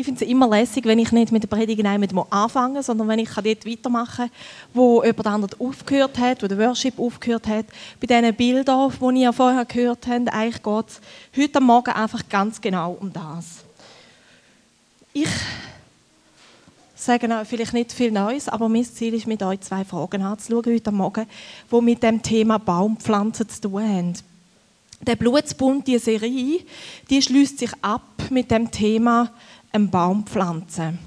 Ich finde es immer lässig, wenn ich nicht mit der Predigt anfange, sondern wenn ich dort weitermachen kann, wo jemand anderes aufgehört hat, wo der Worship aufgehört hat. Bei diesen Bildern, die ihr vorher gehört habt, eigentlich geht es heute Morgen einfach ganz genau um das. Ich sage vielleicht nicht viel Neues, aber mein Ziel ist, mit euch zwei Fragen anzuschauen heute Morgen, die mit dem Thema Baumpflanzen zu tun haben. Der Blutsbund, die Serie, die schließt sich ab mit dem Thema einen Baum pflanzen.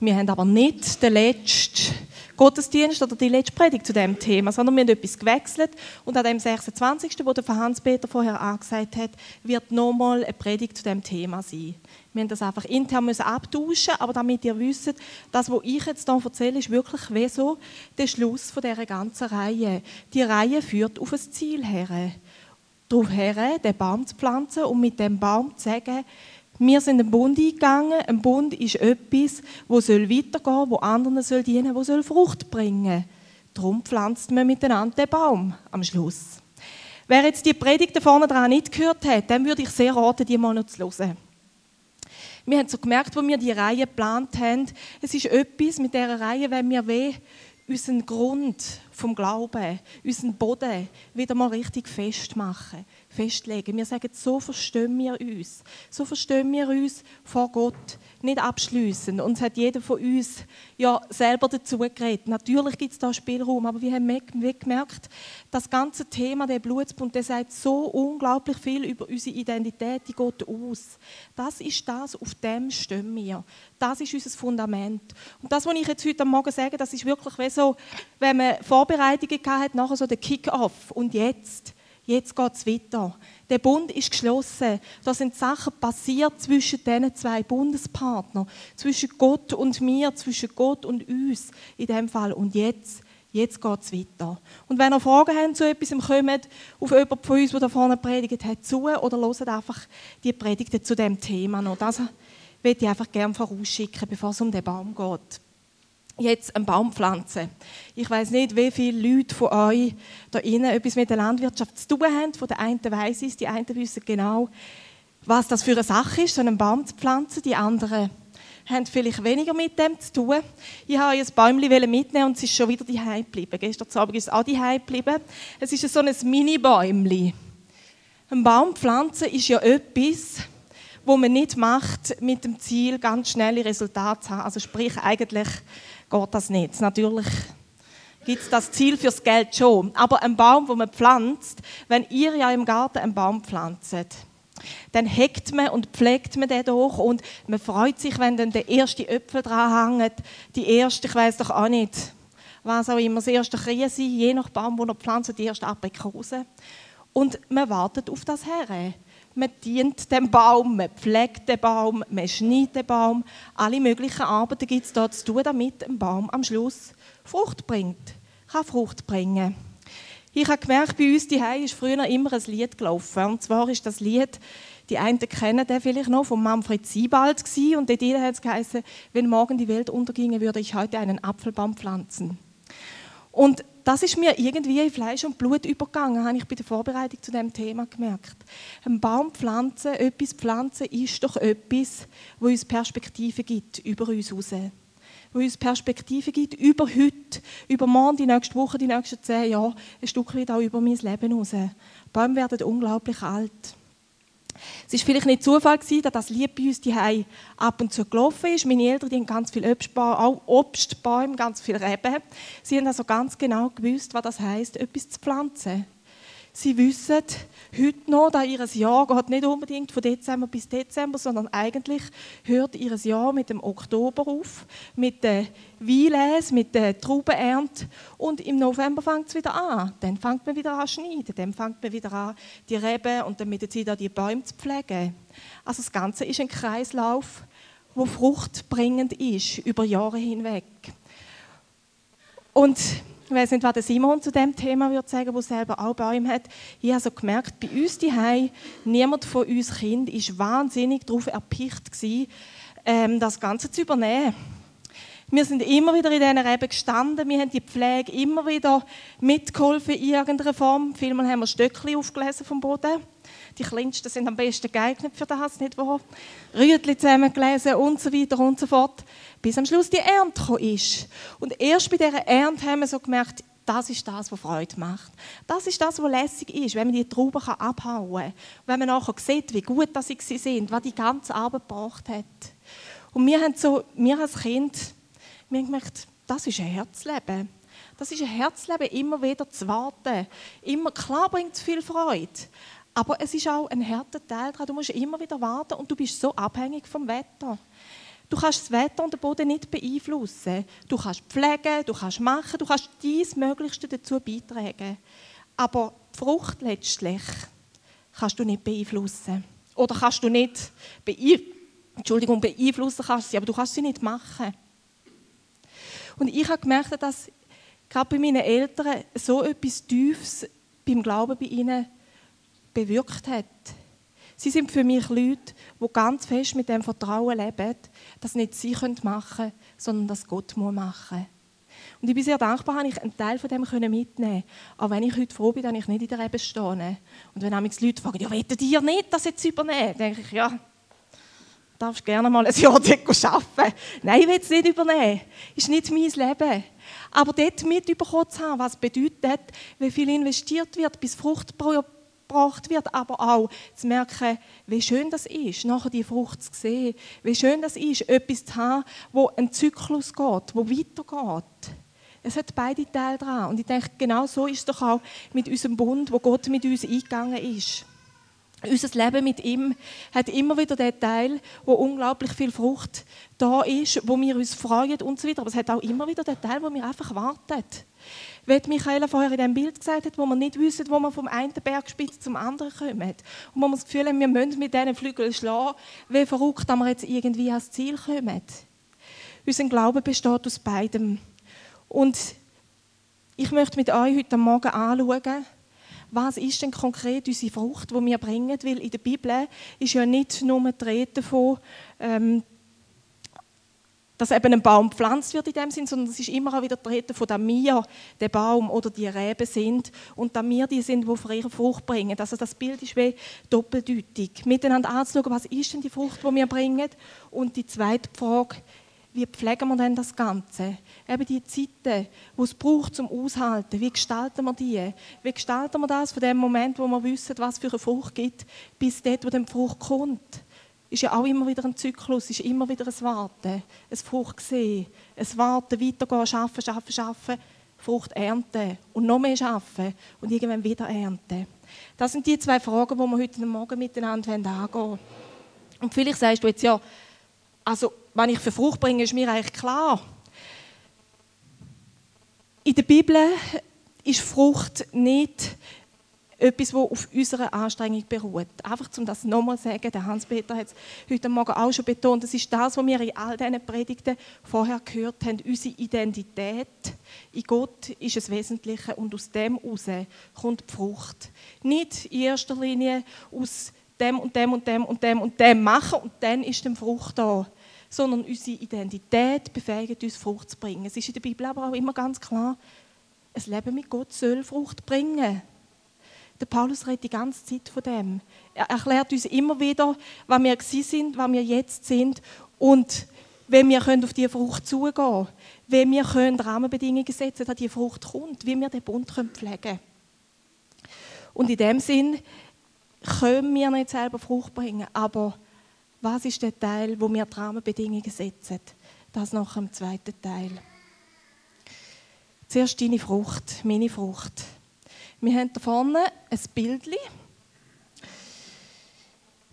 Wir haben aber nicht den letzten Gottesdienst oder die letzte Predigt zu dem Thema, sondern wir haben etwas gewechselt und an dem 26., wo der Hans-Peter vorher angesagt hat, wird nochmal eine Predigt zu dem Thema sein. Wir haben das einfach intern müssen abtauschen, aber damit ihr wisst, das, was ich jetzt hier erzähle, ist wirklich wie so der Schluss von dieser ganzen Reihe. Die Reihe führt auf ein Ziel her darauf her, den Baum zu pflanzen und mit dem Baum zu sagen, wir sind einen Bund eingegangen. Ein Bund ist etwas, wo soll weitergehen, wo anderen soll dienen, wo soll Frucht bringen. Darum pflanzt man miteinander den Baum am Schluss. Wer jetzt die Predigt vorne dran nicht gehört hat, dem würde ich sehr raten, die mal noch zu hören. Wir haben so gemerkt, wo wir die Reihe geplant haben, es ist etwas mit dieser Reihe, wenn wir weh unseren Grund vom Glauben, unseren Boden wieder mal richtig festmachen, festlegen. Wir sagen, so verstehen wir uns. So verstehen wir uns vor Gott nicht abschließen. Und es hat jeder von uns ja selber dazu geredet. Natürlich gibt es da Spielraum, aber wir haben gemerkt, das ganze Thema der Blutsbund, der sagt so unglaublich viel über unsere Identität in Gott aus. Das ist das, auf dem stehen wir. Das ist unser Fundament. Und das, was ich jetzt heute Morgen sage, das ist wirklich wie so, wenn man Vorbereitungen hat, nachher so der Kick-off. Und jetzt? Jetzt geht es weiter. Der Bund ist geschlossen. Da sind Sachen passiert zwischen diesen zwei Bundespartnern. Zwischen Gott und mir, zwischen Gott und uns in dem Fall. Und jetzt, jetzt geht es weiter. Und wenn ihr Fragen habt zu etwas, kommt auf jemanden von uns, der da vorne predigt hat, zu oder hört einfach die Predigten zu dem Thema noch. Das würde ich einfach gerne vorausschicken, bevor es um den Baum geht jetzt einen Baum pflanzen. Ich weiß nicht, wie viele Leute von euch da innen etwas mit der Landwirtschaft zu tun haben. Von der einen weiß es, die einen wissen genau, was das für eine Sache ist, so einen Baum zu pflanzen. Die anderen haben vielleicht weniger mit dem zu tun. Ich habe ein Bäumchen mitnehmen und es ist schon wieder die geblieben. Gestern Abend ist es auch die geblieben. Es ist so ein Mini-Bäumchen. Ein Baum pflanzen ist ja etwas, wo man nicht macht mit dem Ziel, ganz schnelle Resultate zu haben. Also sprich eigentlich geht das nicht. Natürlich gibt es das Ziel fürs Geld schon. Aber ein Baum, wo man pflanzt, wenn ihr ja im Garten einen Baum pflanzt, dann heckt man und pflegt man den doch und man freut sich, wenn dann der erste Äpfel dran hängt, die erste, ich weiß doch auch nicht, was auch immer, das erste Krise, je nach Baum, wo er pflanzt, die erste Aprikose. Und man wartet auf das her man dient dem Baum, man pflegt den Baum, man schneidet den Baum. Alle möglichen Arbeiten gibt es da zu tun, damit ein Baum am Schluss Frucht bringt, kann Frucht bringen. Ich habe gemerkt, bei uns die ist früher immer ein Lied gelaufen. Und zwar ist das Lied, die einen kennen den vielleicht noch, von Manfred Siebald gewesen. Und dort hat es geheißen, wenn morgen die Welt unterginge, würde ich heute einen Apfelbaum pflanzen. Und das ist mir irgendwie in Fleisch und Blut übergegangen, habe ich bei der Vorbereitung zu dem Thema gemerkt. Ein Baum pflanzen, etwas pflanzen, ist doch etwas, wo uns Perspektive gibt über uns raus. Wo uns Perspektive gibt über heute, über morgen, die nächste Woche, die nächsten zehn Jahre, ein Stück weit auch über mein Leben raus. Bäume werden unglaublich alt. Es war vielleicht nicht Zufall, dass das Lied bei uns ab und zu gelaufen ist. Meine Eltern die haben ganz viele Obstbäume, Obstbäume, ganz viele Reben. Sie haben also ganz genau gewusst, was das heißt, etwas zu pflanzen. Sie wissen heute noch, dass ihr Jahr geht nicht unbedingt von Dezember bis Dezember, sondern eigentlich hört ihr Jahr mit dem Oktober auf, mit der Weinlese, mit der Traubenernte und im November fängt es wieder an. Dann fängt man wieder an zu schneiden, dann fängt man wieder an, die Reben und dann mit der Zeit die Bäume zu pflegen. Also das Ganze ist ein Kreislauf, wo fruchtbringend ist über Jahre hinweg. Und ich weiß nicht, was Simon zu dem Thema würde sagen, wo selber auch Bäume hat. Ich habe so gemerkt, bei uns die niemand von uns Kind ist wahnsinnig darauf erpicht gewesen, ähm, das Ganze zu übernehmen. Wir sind immer wieder in diesen Reben gestanden. Wir haben die Pflege immer wieder mitgeholfen in irgendeiner Form. Vielmal haben wir Stöckchen aufgelesen vom Boden. Die kleinsten sind am besten geeignet für das, nicht wahr? Rütli zusammengelesen und so weiter und so fort. Bis am Schluss die Ernte gekommen ist. Und erst bei dieser Ernte haben wir so gemerkt, das ist das, was Freude macht. Das ist das, was lässig ist, wenn man die Trauben abhauen kann. Wenn man nachher sieht, wie gut sie sind, was die ganze Arbeit gebracht hat. Und wir haben so, wir als Kind, wir haben gemerkt, das ist ein Herzleben. Das ist ein Herzleben, immer wieder zu warten. Immer, klar bringt es viel Freude, aber es ist auch ein harter Teil daran. Du musst immer wieder warten und du bist so abhängig vom Wetter. Du kannst das Wetter und den Boden nicht beeinflussen. Du kannst pflegen, du kannst machen, du kannst dies Möglichste dazu beitragen. Aber die Frucht letztlich kannst du nicht beeinflussen. Oder kannst du nicht beeinflussen. Entschuldigung, beeinflussen kannst sie, aber du kannst sie nicht machen. Und ich habe gemerkt, dass gerade bei meinen Eltern so etwas Tiefes beim Glauben bei ihnen bewirkt hat. Sie sind für mich Leute, die ganz fest mit dem Vertrauen leben, dass nicht sie machen können, sondern dass Gott machen muss. Und ich bin sehr dankbar, dass ich einen Teil von dem mitnehmen konnte. Auch wenn ich heute froh bin, dass ich nicht in der Rebe stehe. Und wenn die Leute fragen, ja, wollt ihr nicht das jetzt übernehmen? Dann denke ich, ja, darfst gerne mal ein Jahr dort arbeiten. Nein, ich will es nicht übernehmen. Ist nicht mein Leben. Aber dort mitbekommen zu haben, was bedeutet, wie viel investiert wird, bis Frucht gebracht wird, aber auch zu merken, wie schön das ist, nachher die Frucht zu sehen, wie schön das ist, etwas zu haben, wo ein Zyklus geht, wo weitergeht. Es hat beide Teile dran. Und ich denke, genau so ist es doch auch mit unserem Bund, wo Gott mit uns eingegangen ist. Unser Leben mit ihm hat immer wieder den Teil, wo unglaublich viel Frucht da ist, wo wir uns freuen und so weiter. Aber es hat auch immer wieder den Teil, wo wir einfach warten. Wie Michaela vorher in dem Bild gesagt hat, wo wir nicht wissen, wo wir vom einen Bergspitze zum anderen kommen. Und wo wir das Gefühl haben, wir müssen mit diesen Flügeln schlagen, wie verrückt, dass wir jetzt irgendwie ans Ziel kommen. Unser Glaube besteht aus beidem. Und ich möchte mit euch heute Morgen anschauen, was ist denn konkret unsere Frucht, die wir bringen? Weil in der Bibel ist ja nicht nur die Rede davon, ähm, dass eben ein Baum gepflanzt wird in dem Sinn, sondern es ist immer auch wieder die Rede von, dass wir der Baum oder die Rebe sind und dass wir die sind, die ihre Frucht bringen. Also das Bild ist wie doppeldeutig. Miteinander anzuschauen, was ist denn die Frucht, die wir bringen? Und die zweite Frage, wie pflegen wir denn das Ganze? Eben die Zeiten, die es braucht zum Aushalten, wie gestalten wir die? Wie gestalten wir das von dem Moment, wo wir wissen, was für eine Frucht gibt, bis dort, wo die Frucht kommt? Ist ja auch immer wieder ein Zyklus, ist immer wieder ein Warten, ein Frucht sehen, ein Warten, weitergehen, arbeiten, arbeiten, arbeiten, Frucht ernten und noch mehr arbeiten und irgendwann wieder ernten. Das sind die zwei Fragen, die wir heute Morgen miteinander angehen wollen. Und vielleicht sagst du jetzt ja, also was ich für Frucht bringe, ist mir eigentlich klar. In der Bibel ist Frucht nicht etwas, das auf unserer Anstrengung beruht. Einfach um das nochmal zu sagen, der Hans-Peter hat es heute Morgen auch schon betont, das ist das, was wir in all diesen Predigten vorher gehört haben, unsere Identität in Gott ist das Wesentliche und aus dem heraus kommt die Frucht. Nicht in erster Linie aus dem und dem und dem und dem und dem machen und dann ist die Frucht da sondern unsere Identität befähigt uns, Frucht zu bringen. Es ist in der Bibel aber auch immer ganz klar, ein Leben mit Gott soll Frucht bringen. Der Paulus redet die ganze Zeit von dem. Er erklärt uns immer wieder, was wir sind, was wir jetzt sind und wie wir auf diese Frucht zugehen können, wie wir können Rahmenbedingungen setzen dass diese Frucht kommt, wie wir den Bund pflegen können. Und in dem Sinn können wir nicht selber Frucht bringen, aber was ist der Teil, wo wir die Rahmenbedingungen setzen? Das nach dem zweiten Teil. Zuerst deine Frucht, meine Frucht. Wir haben da vorne ein Bild,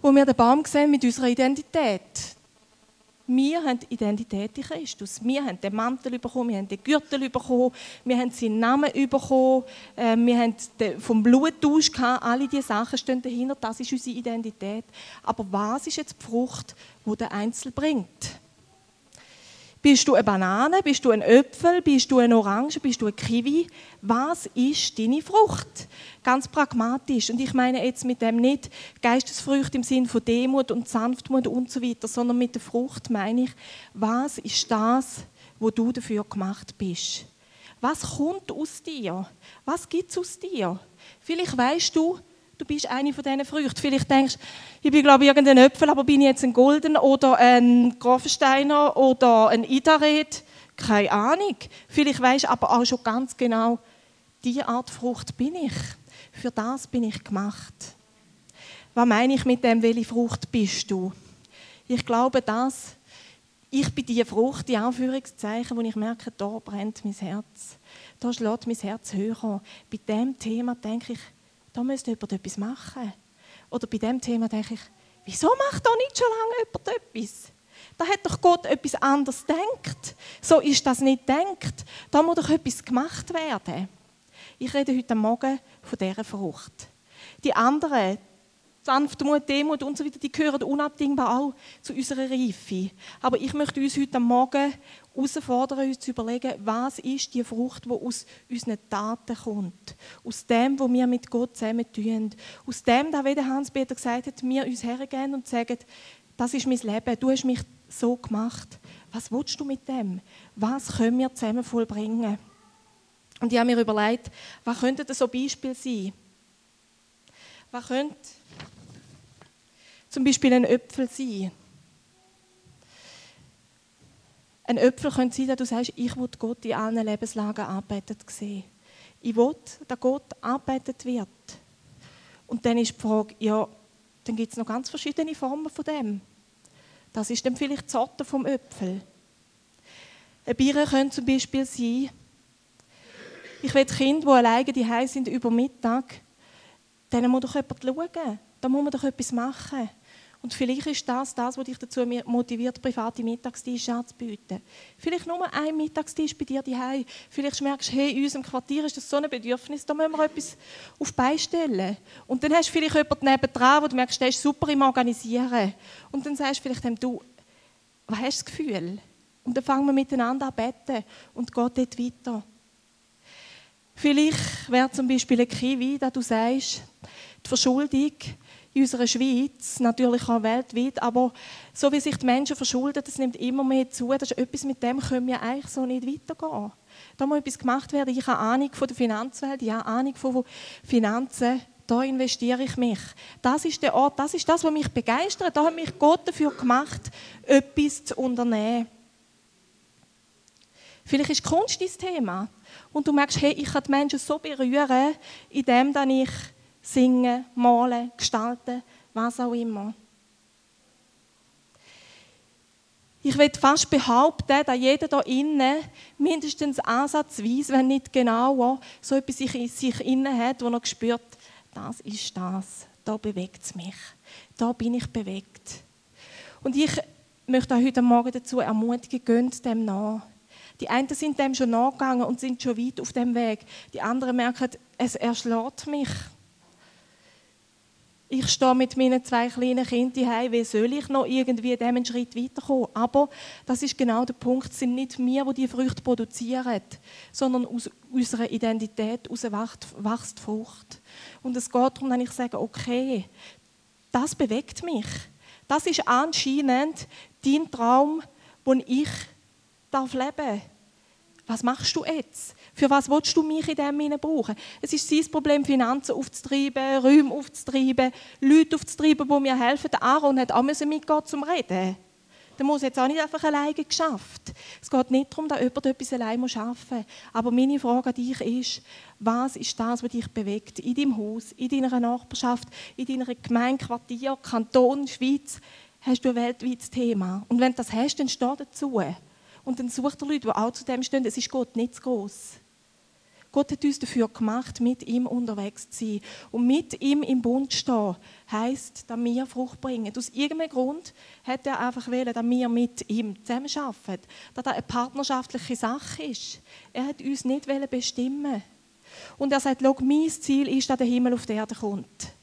wo wir den Baum sehen mit unserer Identität. Wir haben die Identität in Christus. Wir haben den Mantel bekommen, wir haben den Gürtel bekommen, wir haben seinen Namen bekommen, äh, wir haben vom Bluttausch gehabt. Alle diese Sachen stehen dahinter. Das ist unsere Identität. Aber was ist jetzt die Frucht, die der Einzel bringt? Bist du eine Banane? Bist du ein Äpfel? Bist du eine Orange? Bist du ein Kiwi? Was ist deine Frucht? Ganz pragmatisch. Und ich meine jetzt mit dem nicht Geistesfrüchte im Sinn von Demut und Sanftmut und so weiter, sondern mit der Frucht meine ich, was ist das, wo du dafür gemacht bist. Was kommt aus dir? Was gibt es aus dir? Vielleicht weißt du, du bist eine von diesen Früchten. Vielleicht denkst du, ich bin glaube ich irgendein Äpfel, aber bin ich jetzt ein Golden oder ein Grafensteiner oder ein Idaret? Keine Ahnung. Vielleicht weißt du aber auch schon ganz genau, diese Art Frucht bin ich. Für das bin ich gemacht. Was meine ich mit dem, welche Frucht bist du? Ich glaube, dass ich bin die Frucht, die Anführungszeichen, wo ich merke, da brennt mein Herz. Da schlägt mein Herz höher. Bei diesem Thema denke ich, da müsste jemand etwas machen. Oder bei diesem Thema denke ich, wieso macht da nicht schon lange jemand etwas? Da hat doch Gott etwas anderes denkt. So ist das nicht denkt. Da muss doch etwas gemacht werden. Ich rede heute Morgen von dieser Frucht. Die anderen, Sanftmut, Demut und so weiter, die gehören unabdingbar auch zu unserer Reife. Aber ich möchte uns heute Morgen herausfordern, uns zu überlegen, was ist die Frucht, die aus unseren Taten kommt. Aus dem, was wir mit Gott zusammen tun. Aus dem, da wie Hans-Peter gesagt hat, wir uns hergehen und sagen, das ist mein Leben, du hast mich so gemacht. Was willst du mit dem? Was können wir zusammen vollbringen? Und ich habe mir überlegt, was könnte das so Beispiel sein? Was könnte zum Beispiel ein Äpfel sein? Ein Äpfel könnte sein, dass du sagst, ich will Gott in allen Lebenslagen arbeitet sehen. Ich will, dass Gott arbeitet wird. Und dann ist die Frage, ja, dann gibt es noch ganz verschiedene Formen von dem. Das ist dann vielleicht die Sorte vom Äpfel. Eine Biere könnte zum Beispiel sein, ich will Kinder, die alleine die sind über Mittag, denen muss doch jemand schauen. Da muss man doch etwas machen. Und vielleicht ist das das, was dich dazu motiviert, private Mittagstische anzubieten. Vielleicht nur ein Mittagstisch bei dir daheim. Vielleicht merkst du, hey, in unserem Quartier ist das so ein Bedürfnis, da müssen wir etwas auf beistellen. Und dann hast du vielleicht jemanden nebendran, wo du merkst, der ist super im Organisieren. Und dann sagst du vielleicht du, was hast du das Gefühl? Und dann fangen wir miteinander an beten und geht dort weiter. Vielleicht wäre zum Beispiel ein Kiwi, da du sagst, die Verschuldung in unserer Schweiz, natürlich auch weltweit, aber so wie sich die Menschen verschulden, das nimmt immer mehr zu. Das ist etwas, mit dem können wir eigentlich so nicht weitergehen. Da muss etwas gemacht werden. Ich habe Ahnung von der Finanzwelt, ich habe Ahnung von Finanzen. Da investiere ich mich. Das ist der Ort, das ist das, was mich begeistert. Da hat mich Gott dafür gemacht, etwas zu unternehmen. Vielleicht ist Kunst dein Thema und du merkst, hey, ich kann die Menschen so berühren, indem ich singe, male, gestalte, was auch immer. Ich will fast behaupten, dass jeder da innen mindestens ansatzweise, wenn nicht genau, so etwas in sich innen hat, wo er spürt, das ist das, da bewegt es mich, da bin ich bewegt. Und ich möchte auch heute Morgen dazu ermutigen, gönnt dem nach. Die einen sind dem schon nachgegangen und sind schon weit auf dem Weg. Die anderen merken, es erschlägt mich. Ich stehe mit meinen zwei kleinen Kindern heim. Wie soll ich noch irgendwie dem einen Schritt weiterkommen? Aber das ist genau der Punkt. Es sind nicht wir, die die Früchte produzieren, sondern aus unserer Identität heraus wächst Frucht. Und es geht darum, dass ich sage, okay, das bewegt mich. Das ist anscheinend dein Traum, den ich darf leben Was machst du jetzt? Für was willst du mich in dem brauchen? Es ist sein Problem, Finanzen aufzutreiben, Räume aufzutreiben, Leute aufzutreiben, die mir helfen. Der Aaron hat auch mitgehen zum Reden. Der muss jetzt auch nicht einfach alleine geschafft. Es geht nicht darum, dass jemand etwas alleine arbeiten muss. Aber meine Frage an dich ist, was ist das, was dich bewegt? In deinem Haus, in deiner Nachbarschaft, in deiner Gemeinde, Quartier, Kanton, Schweiz, hast du ein weltweites Thema. Und wenn du das hast, dann steh dazu. Und dann sucht er Leute, die auch zu dem stehen. Es ist Gott nicht zu groß. Gott hat uns dafür gemacht, mit ihm unterwegs zu sein. Und mit ihm im Bund stehen, heisst, dass wir Frucht bringen. Aus irgendeinem Grund hat er einfach wollen, dass wir mit ihm zusammenarbeiten. Dass das eine partnerschaftliche Sache ist. Er hat uns nicht bestimmen Und er sagt, mein Ziel ist, dass der Himmel auf die Erde kommt.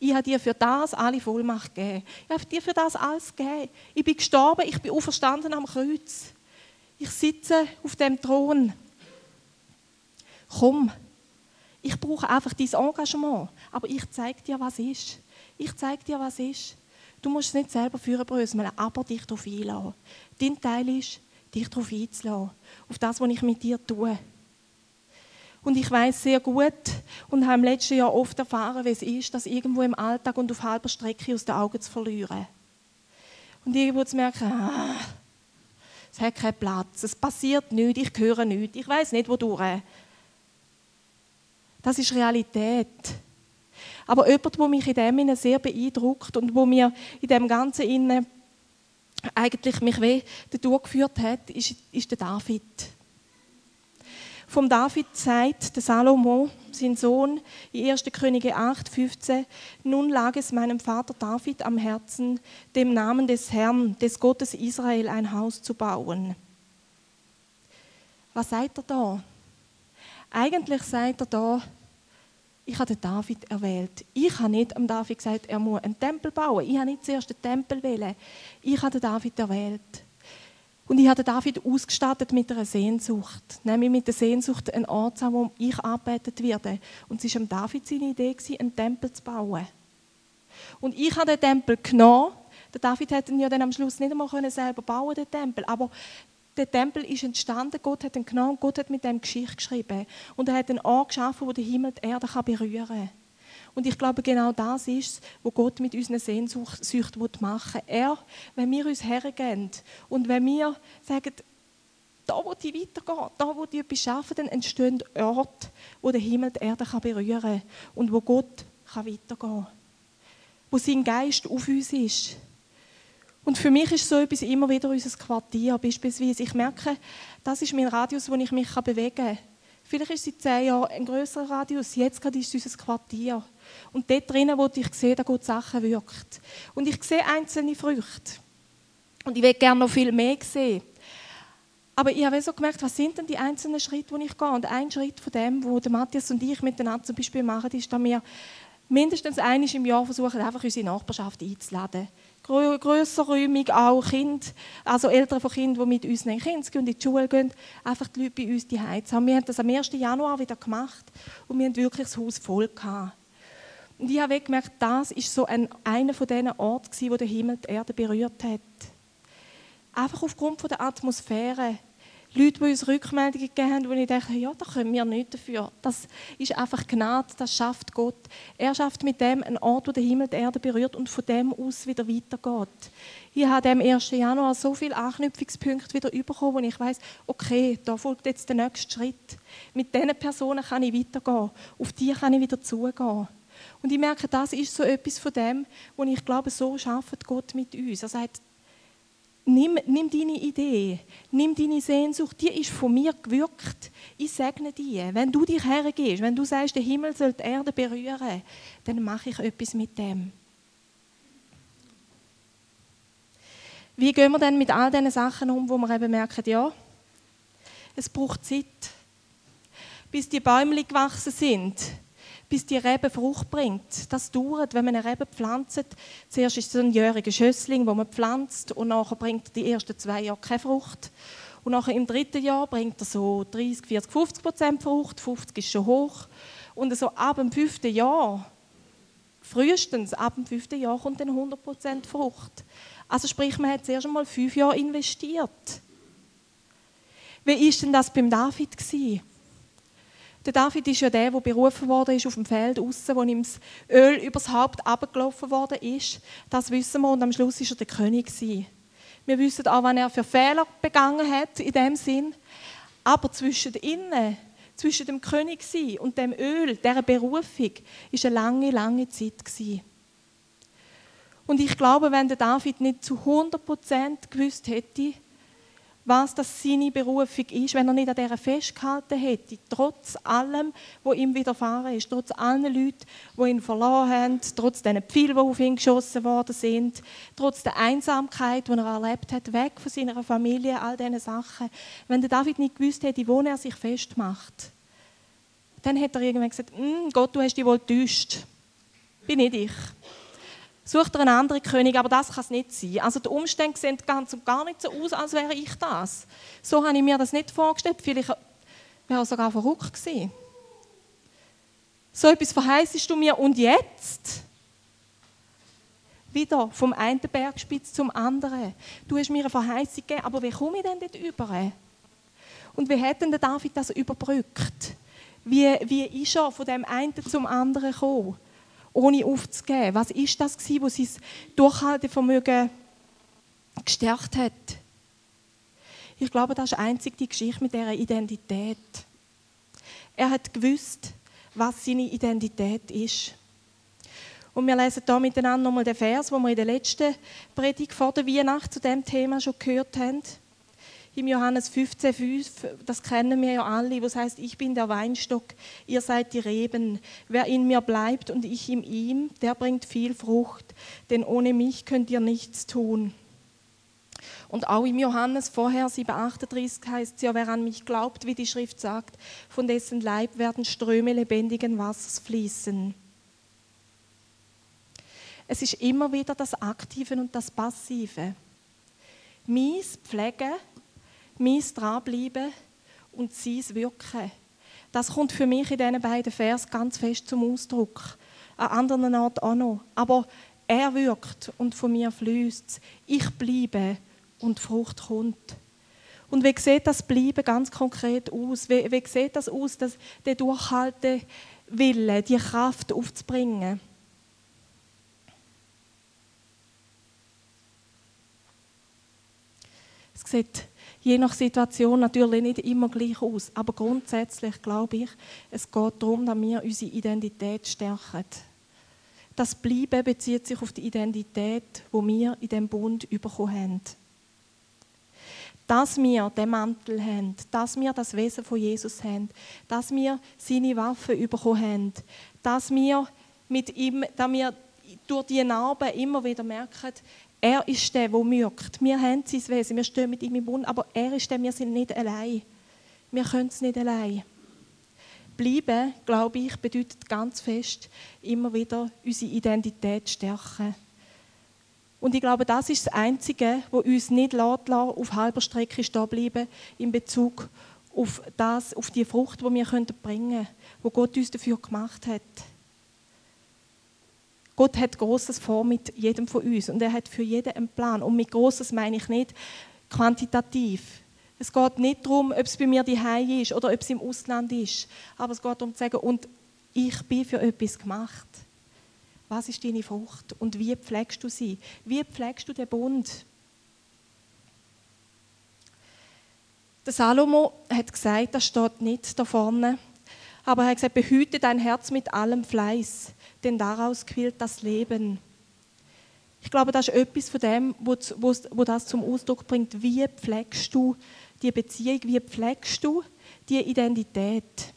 Ich habe dir für das alle Vollmacht gegeben. Ich habe dir für das alles gegeben. Ich bin gestorben, ich bin auferstanden am Kreuz. Ich sitze auf dem Thron. Komm, ich brauche einfach dein Engagement, aber ich zeige dir, was ist. Ich zeige dir, was ist. Du musst es nicht selber führen bröseln, aber dich darauf einladen. Dein Teil ist, dich darauf einzulassen, auf das, was ich mit dir tue. Und ich weiß sehr gut und habe im letzten Jahr oft erfahren, wie es ist, das irgendwo im Alltag und auf halber Strecke aus den Augen zu verlieren. Und irgendwo zu merken, ah, es hat keinen Platz, es passiert nichts, ich höre nichts, ich weiß nicht, wodurch. Das ist Realität. Aber jemand, der mich in dem sehr beeindruckt und wo mir in dem Ganzen innen eigentlich mich weh durchgeführt hat, ist, ist der David. Vom David sagt der Salomo, sein Sohn, in 1. Könige 8, 15, nun lag es meinem Vater David am Herzen, dem Namen des Herrn, des Gottes Israel, ein Haus zu bauen. Was sagt er da? Eigentlich sagt er da, ich habe David erwählt. Ich habe nicht am David gesagt, er muss einen Tempel bauen. Ich habe nicht zuerst den Tempel wählen. Ich habe David erwählt. Und ich habe David ausgestattet mit einer Sehnsucht, nämlich mit der Sehnsucht, einen Ort zu haben, wo ich arbeitet werde. Und es war David seine Idee, einen Tempel zu bauen. Und ich habe den Tempel genommen. Der David hätte ihn ja dann am Schluss nicht einmal selber bauen den Tempel. Aber der Tempel ist entstanden, Gott hat ihn genommen, Gott hat mit dem Geschichte geschrieben. Und er hat einen Ort geschaffen, wo der Himmel die Erde berühren kann. Und ich glaube, genau das ist es, was Gott mit unseren Sehnsüchten machen will. Er, wenn wir uns hergeben und wenn wir sagen, da wo ich weitergehen, da wo ich etwas schaffen, dann entstehen Orte, wo der Himmel die Erde berühren kann und wo Gott weitergehen kann. Wo sein Geist auf uns ist. Und für mich ist so etwas immer wieder unser Quartier. Beispielsweise, ich merke, das ist mein Radius, wo ich mich bewegen kann. Vielleicht ist es in zehn Jahren ein größerer Radius, jetzt gerade ist es unser Quartier. Und dort drinnen, wo ich sehe, dass Gott Sachen wirkt. Und ich sehe einzelne Früchte. Und ich will gerne noch viel mehr sehen. Aber ich habe so gemerkt, was sind denn die einzelnen Schritte, die ich gehe? Und ein Schritt von dem, wo Matthias und ich miteinander zum Beispiel machen, ist, dass wir mindestens einmal im Jahr versuchen, einfach unsere Nachbarschaft einzuladen grösserräumig auch Kinder, also Eltern von Kindern, die mit unseren Kindern in die Schule gehen, einfach die Leute bei uns die haben. Wir haben das am 1. Januar wieder gemacht und wir haben wirklich das Haus voll gehabt. Und ich habe gemerkt, das ist so ein, einer von diesen Orten, wo der Himmel die Erde berührt hat. Einfach aufgrund der Atmosphäre, Leute, die uns Rückmeldungen gegeben haben, wo ich denke, ja, da können wir nicht dafür. Das ist einfach Gnade, das schafft Gott. Er schafft mit dem einen Ort, wo der Himmel die Erde berührt und von dem aus wieder weitergeht. Ich habe am 1. Januar so viele Anknüpfungspunkte wieder bekommen, wo ich weiß, okay, da folgt jetzt der nächste Schritt. Mit diesen Personen kann ich weitergehen. Auf die kann ich wieder zugehen. Und ich merke, das ist so etwas von dem, wo ich glaube, so schafft Gott mit uns. Er sagt, Nimm, nimm deine Idee, nimm deine Sehnsucht, die ist von mir gewirkt. Ich segne die. Wenn du dich hergehst, wenn du sagst, der Himmel soll die Erde berühren, dann mache ich etwas mit dem. Wie gehen wir denn mit all diesen Sachen um, wo wir eben merken, ja, es braucht Zeit, bis die Bäume gewachsen sind bis die Rebe Frucht bringt. Das dauert, wenn man eine Rebe pflanzt. Zuerst ist es ein jähriger Schössling, wo man pflanzt und nachher bringt die ersten zwei Jahre keine Frucht. Und nachher im dritten Jahr bringt er so 30, 40, 50 Prozent Frucht. 50 ist schon hoch. Und so ab dem fünften Jahr, frühestens ab dem fünften Jahr, kommt dann 100 Prozent Frucht. Also sprich, man hat zuerst einmal fünf Jahre investiert. Wie ist denn das beim David gewesen? Der David ist ja der, der berufen worden ist auf dem Feld außen, wo ihm das Öl übers Haupt abgelaufen worden ist. Das wissen wir und am Schluss ist er der König gewesen. Wir wissen auch, was er für Fehler begangen hat in dem Sinn. Aber zwischen innen, zwischen dem König und dem Öl, dieser Berufung, ist eine lange, lange Zeit gewesen. Und ich glaube, wenn der David nicht zu 100% gewusst hätte, was das seine Berufung ist, wenn er nicht an dieser festgehalten hätte, trotz allem, was ihm widerfahren ist, trotz allen Leuten, die ihn verloren haben, trotz den Pfeilen, die auf ihn geschossen worden sind, trotz der Einsamkeit, die er erlebt hat, weg von seiner Familie, all diese Sachen. Wenn der David nicht gewusst hätte, wo er sich festmacht, dann hätte er irgendwann gesagt, hm, Gott, du hast dich wohl getäuscht. Bin ich dich. Sucht er einen anderen König, aber das kann es nicht sein. Also die Umstände sehen ganz und gar nicht so aus, als wäre ich das. So habe ich mir das nicht vorgestellt. Vielleicht wäre er sogar verrückt gewesen. So etwas verheißest du mir und jetzt? Wieder vom einen Bergspitz zum anderen. Du hast mir eine Verheißung gegeben, aber wie komme ich denn dort über? Und wie hat denn David das überbrückt? Wie, wie ist er von dem einen zum anderen gekommen, ohne aufzugeben? Was ist das gewesen, was sein Durchhaltevermögen gestärkt hat? Ich glaube, das ist einzig die Geschichte mit dieser Identität. Er hat gewusst, was seine Identität ist. Und wir lesen hier miteinander nochmal den Vers, den wir in der letzten Predigt vor der Weihnacht zu dem Thema schon gehört haben. Im Johannes 15,5, das kennen wir ja alle, wo es heißt, ich bin der Weinstock, ihr seid die Reben. Wer in mir bleibt und ich in ihm, der bringt viel Frucht, denn ohne mich könnt ihr nichts tun. Und auch im Johannes vorher 7,38 heißt es ja, wer an mich glaubt, wie die Schrift sagt, von dessen Leib werden Ströme lebendigen Wassers fließen. Es ist immer wieder das Aktive und das Passive. Mies Pflegen, mies Dranbleiben und sein Wirken. Das kommt für mich in diesen beiden Vers ganz fest zum Ausdruck. An anderen Orten auch noch. Aber er wirkt und von mir fließt Ich bleibe und Frucht kommt. Und wie sieht das Bleiben ganz konkret aus? Wie, wie sieht das aus, dass der Durchhaltewille, die Kraft aufzubringen? Es sieht je nach Situation natürlich nicht immer gleich aus, aber grundsätzlich glaube ich, es geht darum, dass wir unsere Identität stärken. Das Bleiben bezieht sich auf die Identität, wo wir in dem Bund bekommen haben dass wir den Mantel haben, dass wir das Wesen von Jesus haben, dass wir seine Waffen bekommen haben, dass wir mit ihm, dass wir durch die Narben immer wieder merken, er ist der, der wirkt. Wir haben sein Wesen, wir stehen mit ihm im Bund, aber er ist der, wir sind nicht allein. Wir können es nicht allein. Bleiben, glaube ich, bedeutet ganz fest, immer wieder unsere Identität stärken. Und ich glaube, das ist das Einzige, was uns nicht lässt, auf halber Strecke stehen bleiben in Bezug auf, das, auf die Frucht, die wir bringen können, wo Gott uns dafür gemacht hat. Gott hat Großes vor mit jedem von uns und er hat für jeden einen Plan. Und mit Großes meine ich nicht quantitativ. Es geht nicht darum, ob es bei mir die ist oder ob es im Ausland ist. Aber es geht darum zu sagen, und ich bin für etwas gemacht. Was ist deine Frucht und wie pflegst du sie? Wie pflegst du den Bund? Der Salomo hat gesagt, das steht nicht da vorne, aber er hat gesagt, behüte dein Herz mit allem Fleiß, denn daraus quillt das Leben. Ich glaube, das ist etwas von dem, wo, das zum Ausdruck bringt. Wie pflegst du die Beziehung? Wie pflegst du die Identität?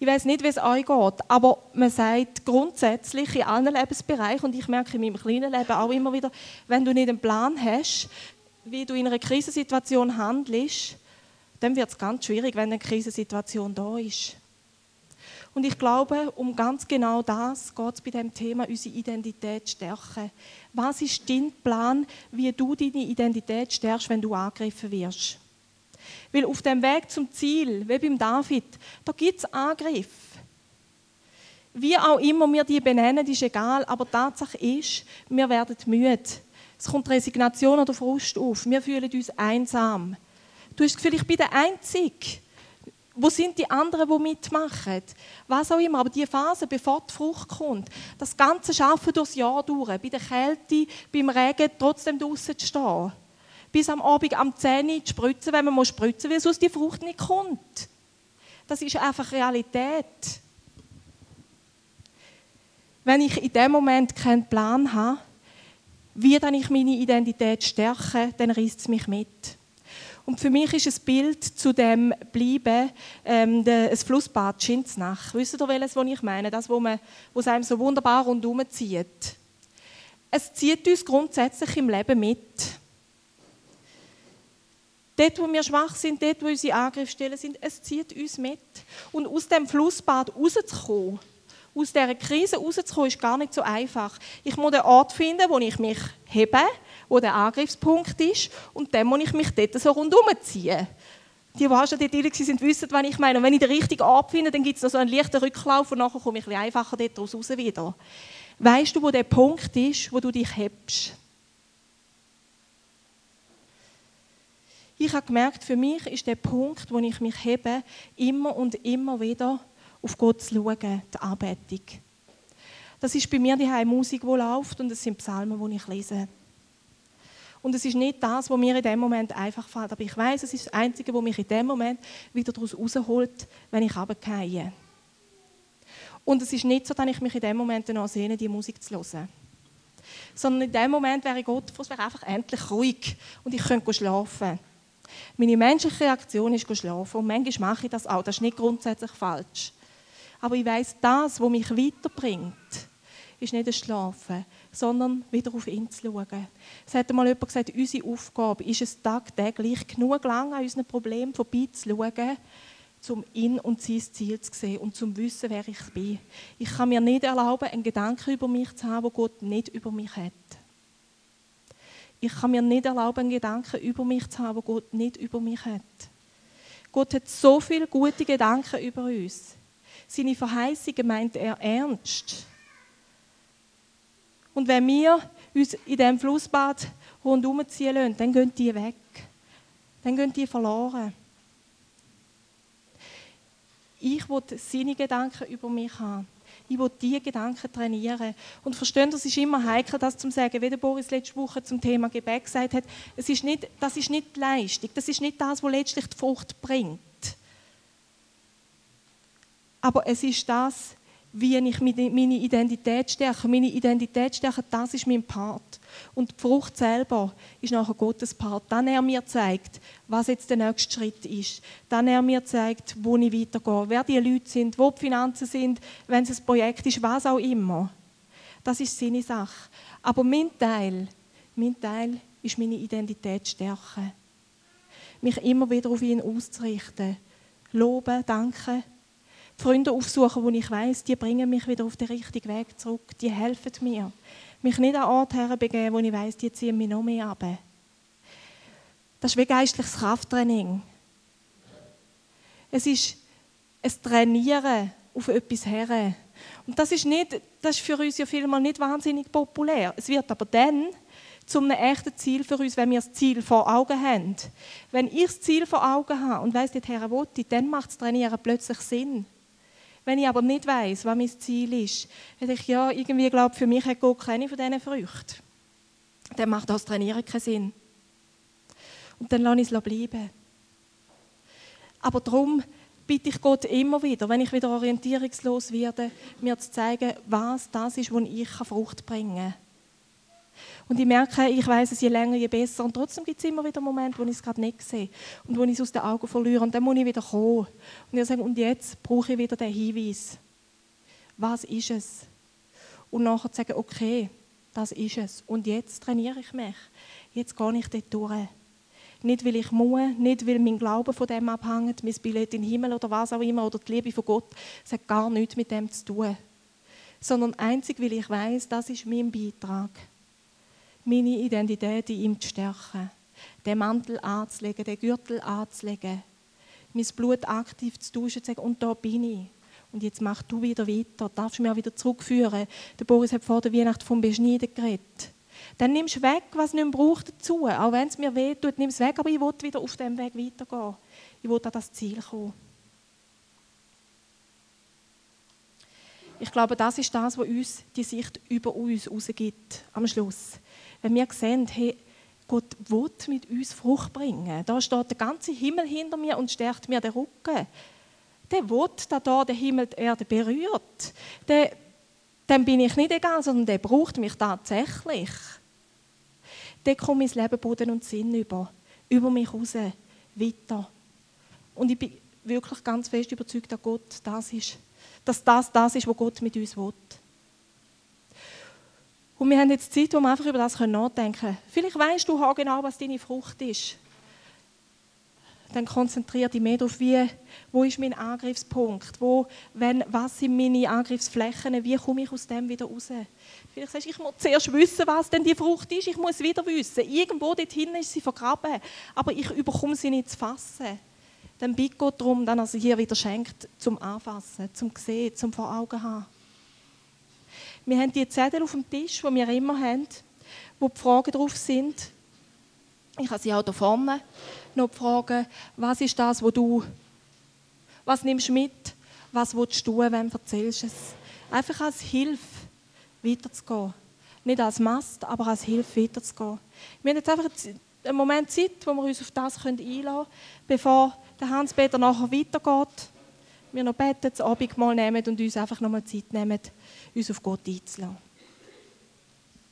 Ich weiß nicht, wie es euch geht, aber man sagt grundsätzlich in allen Lebensbereichen, und ich merke in meinem kleinen Leben auch immer wieder, wenn du nicht einen Plan hast, wie du in einer Krisensituation handelst, dann wird es ganz schwierig, wenn eine Krisensituation da ist. Und ich glaube, um ganz genau das geht es bei dem Thema, unsere Identität stärken. Was ist dein Plan, wie du deine Identität stärkst, wenn du angegriffen wirst? Weil auf dem Weg zum Ziel, wie beim David, da gibt es Angriffe. Wie auch immer wir die benennen, ist egal, aber Tatsache ist, wir werden müde. Es kommt Resignation oder Frust auf. Wir fühlen uns einsam. Du hast das Gefühl, ich bin der Einzige. Wo sind die anderen, die mitmachen? Was auch immer. Aber die Phase, bevor die Frucht kommt, das ganze Schaffen durchs Jahr durch, bei der Kälte, beim Regen, trotzdem draußen zu stehen bis am Abend am 10 Uhr zu spritzen, wenn man muss spritzen, weil sonst die Frucht nicht kommt. Das ist einfach Realität. Wenn ich in dem Moment keinen Plan habe, wie dann ich meine Identität stärke, dann reißt es mich mit. Und für mich ist ein Bild zu dem Bleiben ähm, ein Flussbad Schinznach. Wisst ihr, welches, was ich meine? Das, wo, man, wo es einem so wunderbar rundherum zieht. Es zieht uns grundsätzlich im Leben mit. Dort, wo wir schwach sind, dort, wo unsere Angriffsstellen sind, es zieht uns mit. Und aus dem Flussbad rauszukommen, aus dieser Krise rauszukommen, ist gar nicht so einfach. Ich muss einen Ort finden, wo ich mich hebe, wo der Angriffspunkt ist, und dann muss ich mich dort so rundherum ziehen. Die, die schon dort waren, wissen, was ich meine. Und wenn ich den richtigen Ort finde, dann gibt es noch so einen leichten Rücklauf und nachher komme ich ein einfacher dort raus wieder. Weißt du, wo der Punkt ist, wo du dich hebst? Ich habe gemerkt, für mich ist der Punkt, wo ich mich hebe, immer und immer wieder auf Gott zu schauen, die Anbetung. Das ist bei mir die Musik, die läuft und es sind Psalmen, die ich lese. Und es ist nicht das, was mir in dem Moment einfach fällt, aber ich weiß, es ist das Einzige, was mich in dem Moment wieder daraus rausholt, wenn ich runtergehe. Und es ist nicht so, dass ich mich in dem Moment noch sehne, die Musik zu hören. Sondern in dem Moment wäre Gott, es wäre einfach endlich ruhig und ich könnte schlafen. Meine menschliche Reaktion ist schlafen und manchmal mache ich das auch. Das ist nicht grundsätzlich falsch. Aber ich weiß, das, was mich weiterbringt, ist nicht das Schlafen, sondern wieder auf ihn zu schauen. Es hat einmal jemand gesagt, unsere Aufgabe ist es tagtäglich genug lang an unseren Problemen vorbeizuschauen, um ihn und sein Ziel zu sehen und zum wissen, wer ich bin. Ich kann mir nicht erlauben, einen Gedanken über mich zu haben, wo Gott nicht über mich hat. Ich kann mir nicht erlauben, einen Gedanken über mich zu haben, wo Gott nicht über mich hat. Gott hat so viele gute Gedanken über uns. Seine Verheißungen meint er ernst. Und wenn wir uns in diesem Flussbad rundherum ziehen lassen, dann gehen die weg. Dann gehen die verloren. Ich will seine Gedanken über mich haben. Ich will diese Gedanken trainieren. Und verstehen, es ist immer heikel, das zu sagen. Wie der Boris letzte Woche zum Thema Gebet gesagt hat, es ist nicht, das ist nicht die Leistung, das ist nicht das, was letztlich die Frucht bringt. Aber es ist das, wie ich meine Identität stärke. Meine Identität stärke, das ist mein Part. Und die Frucht selber ist nachher Gottes Part. Dann er mir zeigt, was jetzt der nächste Schritt ist. Dann er mir zeigt, wo ich weitergehe, wer die Leute sind, wo die Finanzen sind, wenn es ein Projekt ist, was auch immer. Das ist seine Sache. Aber mein Teil, mein Teil ist meine Identität stärken. Mich immer wieder auf ihn auszurichten. Loben, danken, Freunde aufsuchen, wo ich weiß, die bringen mich wieder auf den richtigen Weg zurück. Die helfen mir. Mich nicht an Ort herbegeben, wo ich weiß, die ziehen mich noch mehr ab. Das ist wie geistliches Krafttraining. Es ist ein Trainieren auf etwas her. Und das ist, nicht, das ist für uns ja vielmal nicht wahnsinnig populär. Es wird aber dann zum einem echten Ziel für uns, wenn wir das Ziel vor Augen haben. Wenn ich das Ziel vor Augen habe und weiss, dorthin will dann macht das Trainieren plötzlich Sinn. Wenn ich aber nicht weiß, was mein Ziel ist, dann ich, ja, irgendwie glaube für mich hat Gott keine von diesen Früchten. Dann macht das Trainieren keinen Sinn. Und dann lasse ich es bleiben. Aber darum bitte ich Gott immer wieder, wenn ich wieder orientierungslos werde, mir zu zeigen, was das ist, wo ich Frucht bringen kann. Und ich merke, ich weiß es je länger, je besser. Und trotzdem gibt es immer wieder Momente, wo ich es gerade nicht sehe und wo ich es aus den Augen verliere. Und dann muss ich wieder kommen. Und ich sage, und jetzt brauche ich wieder den Hinweis. Was ist es? Und nachher zu sagen, okay, das ist es. Und jetzt trainiere ich mich. Jetzt gehe ich dort durch. Nicht, weil ich muss, nicht, weil mein Glaube von dem abhängt, mein Billett in den Himmel oder was auch immer, oder die Liebe von Gott. Es hat gar nichts mit dem zu tun. Sondern einzig, weil ich weiß, das ist mein Beitrag meine Identität in ihm zu stärken. Den Mantel anzulegen, den Gürtel anzulegen, mein Blut aktiv zu duschen, zu sagen, und da bin ich. Und jetzt mach du wieder weiter, darfst du mich auch wieder zurückführen. Der Boris hat vor der Weihnacht vom Beschneiden geredet. Dann nimmst du weg, was nicht braucht dazu. Auch wenn es mir weh tut, nimm es weg, aber ich will wieder auf dem Weg weitergehen. Ich will an das Ziel kommen. Ich glaube, das ist das, was uns die Sicht über uns rausgibt am Schluss wenn wir sehen, hey, Gott will mit uns Frucht bringen. Da steht der ganze Himmel hinter mir und stärkt mir den Rücken. Der will, dass da der Himmel die Erde berührt. Der, dem bin ich nicht egal, sondern der braucht mich tatsächlich. Der kommt mein Leben Boden und Sinn über. Über mich raus. Weiter. Und ich bin wirklich ganz fest überzeugt, dass Gott das ist. Dass das das ist, was Gott mit uns will. Und wir haben jetzt Zeit, wir einfach über das nachdenken können. Vielleicht weißt du genau, was deine Frucht ist. Dann konzentriere dich mehr darauf, wie, wo ist mein Angriffspunkt, wo, wenn, was sind meine Angriffsflächen, wie komme ich aus dem wieder raus. Vielleicht sagst du, ich muss zuerst wissen, was denn die Frucht ist, ich muss wieder wissen. Irgendwo dorthin ist sie vergraben, aber ich überkomme sie nicht zu fassen. Dann bitte Gott darum, dass er sie hier wieder schenkt, zum Anfassen, zum Sehen, zum Vor Augen haben. Wir haben die Zettel auf dem Tisch, die wir immer haben, wo die Fragen drauf sind. Ich habe sie auch da vorne noch die Fragen, was ist das, was du, was nimmst du mit, was willst du tun, wenn du erzählst es. Einfach als Hilfe weiterzugehen. Nicht als Mast, aber als Hilfe weiterzugehen. Wir haben jetzt einfach einen Moment Zeit, wo wir uns auf das einlassen können, bevor der Hans-Peter nachher weitergeht. Wir noch beten, das Abendmahl nehmen und uns einfach nochmal Zeit nehmen, uns auf Gott einzulassen.